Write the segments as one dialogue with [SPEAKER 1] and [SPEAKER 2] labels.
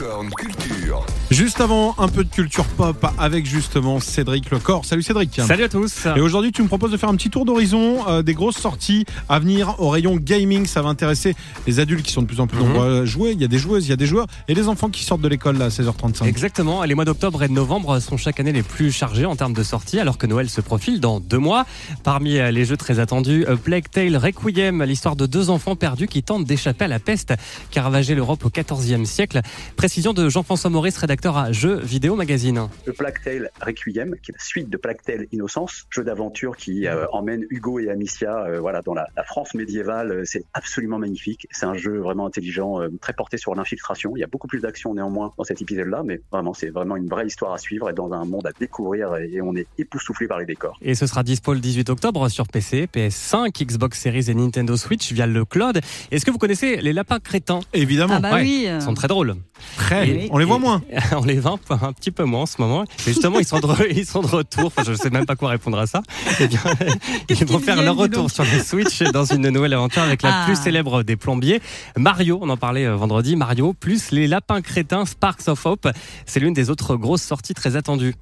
[SPEAKER 1] Culture.
[SPEAKER 2] Juste avant, un peu de culture pop avec justement Cédric Lecor. Salut Cédric.
[SPEAKER 3] Salut à tous.
[SPEAKER 2] Et aujourd'hui, tu me proposes de faire un petit tour d'horizon euh, des grosses sorties à venir au rayon gaming. Ça va intéresser les adultes qui sont de plus en plus
[SPEAKER 3] Mhm.
[SPEAKER 2] nombreux à jouer. Il y a des joueuses, il y a des joueurs et les enfants qui sortent de l'école là, à 16h35.
[SPEAKER 3] Exactement, les mois d'octobre et de novembre sont chaque année les plus chargés en termes de sorties, alors que Noël se profile dans deux mois. Parmi euh, les jeux très attendus, euh, Plague Tale Requiem, l'histoire de deux enfants perdus qui tentent d'échapper à la peste qui a ravagé l'Europe au XIVe siècle. Précision de Jean-François Maurice, rédacteur à Jeux Vidéo Magazine.
[SPEAKER 4] The Plague Tale Requiem, qui est la suite de Plague Tale Innocence, jeu d'aventure qui euh, emmène Hugo et Amicia euh, voilà, dans la, la France médiévale. Euh, C'est absolument magnifique. C'est un jeu vraiment intelligent, euh, très porté sur l'infiltration. Il y a beaucoup plus d'action néanmoins dans cet épisode-là, mais vraiment, c'est vraiment une vraie histoire à suivre et dans un monde à découvrir et, et on est époustouflé par les décors.
[SPEAKER 3] Et ce sera dispo le 18 octobre sur PC, PS5, Xbox Series et Nintendo Switch via le cloud. Est-ce que vous connaissez les lapins crétins?
[SPEAKER 2] Évidemment.
[SPEAKER 5] Ah bah
[SPEAKER 3] Ouais,
[SPEAKER 5] oui.
[SPEAKER 3] Ils sont très drôles.
[SPEAKER 2] Très.
[SPEAKER 3] Et-
[SPEAKER 2] On les voit
[SPEAKER 3] et-
[SPEAKER 2] moins.
[SPEAKER 3] On les voit un, petit peu moins en ce moment. Mais justement, ils sont de, re- ils sont de retour. Enfin, je ne sais même pas quoi répondre à ça. Eh bien, ils vont faire leur retour sur le Switch dans une nouvelle aventure avec la
[SPEAKER 5] Ah.
[SPEAKER 3] plus célèbre des plombiers, Mario. On en parlait euh, vendredi. Mario plus les lapins crétins Sparks of Hope. C'est l'une des autres grosses sorties très attendues.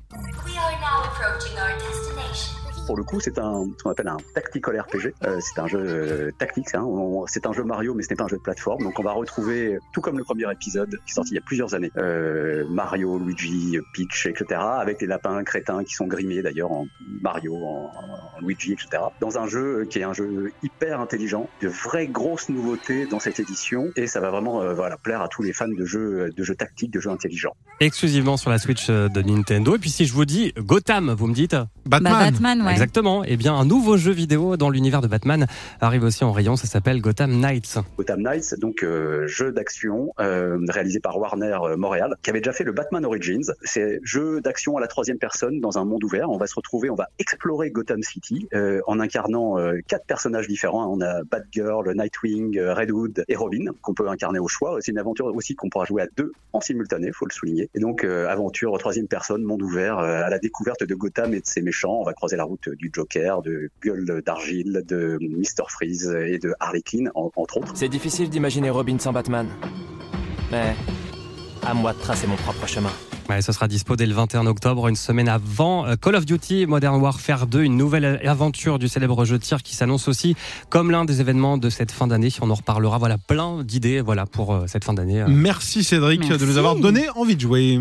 [SPEAKER 4] Pour le coup, c'est un ce qu'on appelle un tactical RPG. Euh, c'est un jeu euh, tactique. hein. On- C'est un jeu Mario, mais ce n'est pas un jeu de plateforme. Donc, on va retrouver, tout comme le premier épisode qui est sorti il y a plusieurs années, euh, Mario, Luigi, Peach, etc., avec les lapins crétins qui sont grimés d'ailleurs en Mario, en, en Luigi, etc. Dans un jeu qui est un jeu hyper intelligent, de vraies grosses nouveautés dans cette édition, et ça va vraiment euh, voilà plaire à tous les fans de jeux de jeux tactiques, de jeux intelligents.
[SPEAKER 3] Exclusivement sur la Switch de Nintendo. Et puis si je vous dis Gotham, vous me dites
[SPEAKER 2] Batman.
[SPEAKER 5] Bah, Batman, ouais.
[SPEAKER 3] Exactement. Eh bien, un nouveau jeu vidéo dans l'univers de Batman arrive aussi en rayon. Ça s'appelle Gotham Knights.
[SPEAKER 4] Gotham Knights, donc euh, jeu d'action euh, réalisé par Warner euh, Montréal, qui avait déjà fait le Batman Origins. C'est jeu d'action à la troisième personne dans un monde ouvert. On va se retrouver, on va explorer Gotham City en incarnant quatre personnages différents. On a Batgirl, Nightwing, Red Hood et Robin qu'on peut incarner au choix. C'est une aventure aussi qu'on pourra jouer à deux en simultané, faut le souligner. Et donc aventure troisième personne, monde ouvert à la découverte de Gotham et de ses méchants. On va croiser la route du Joker, de Gueule d'Argile, de Mr Freeze et de Harley Quinn en- entre autres.
[SPEAKER 6] C'est difficile d'imaginer Robin sans Batman. Mais à moi de tracer mon propre chemin.
[SPEAKER 3] Ouais, ce sera dispo dès le 21 octobre, une semaine avant euh, Call of Duty Modern Warfare 2, une nouvelle aventure du célèbre jeu de tir qui s'annonce aussi comme l'un des événements de cette fin d'année. On en reparlera. Voilà, plein d'idées voilà pour euh, cette fin d'année.
[SPEAKER 2] Merci Cédric de nous avoir donné envie de jouer.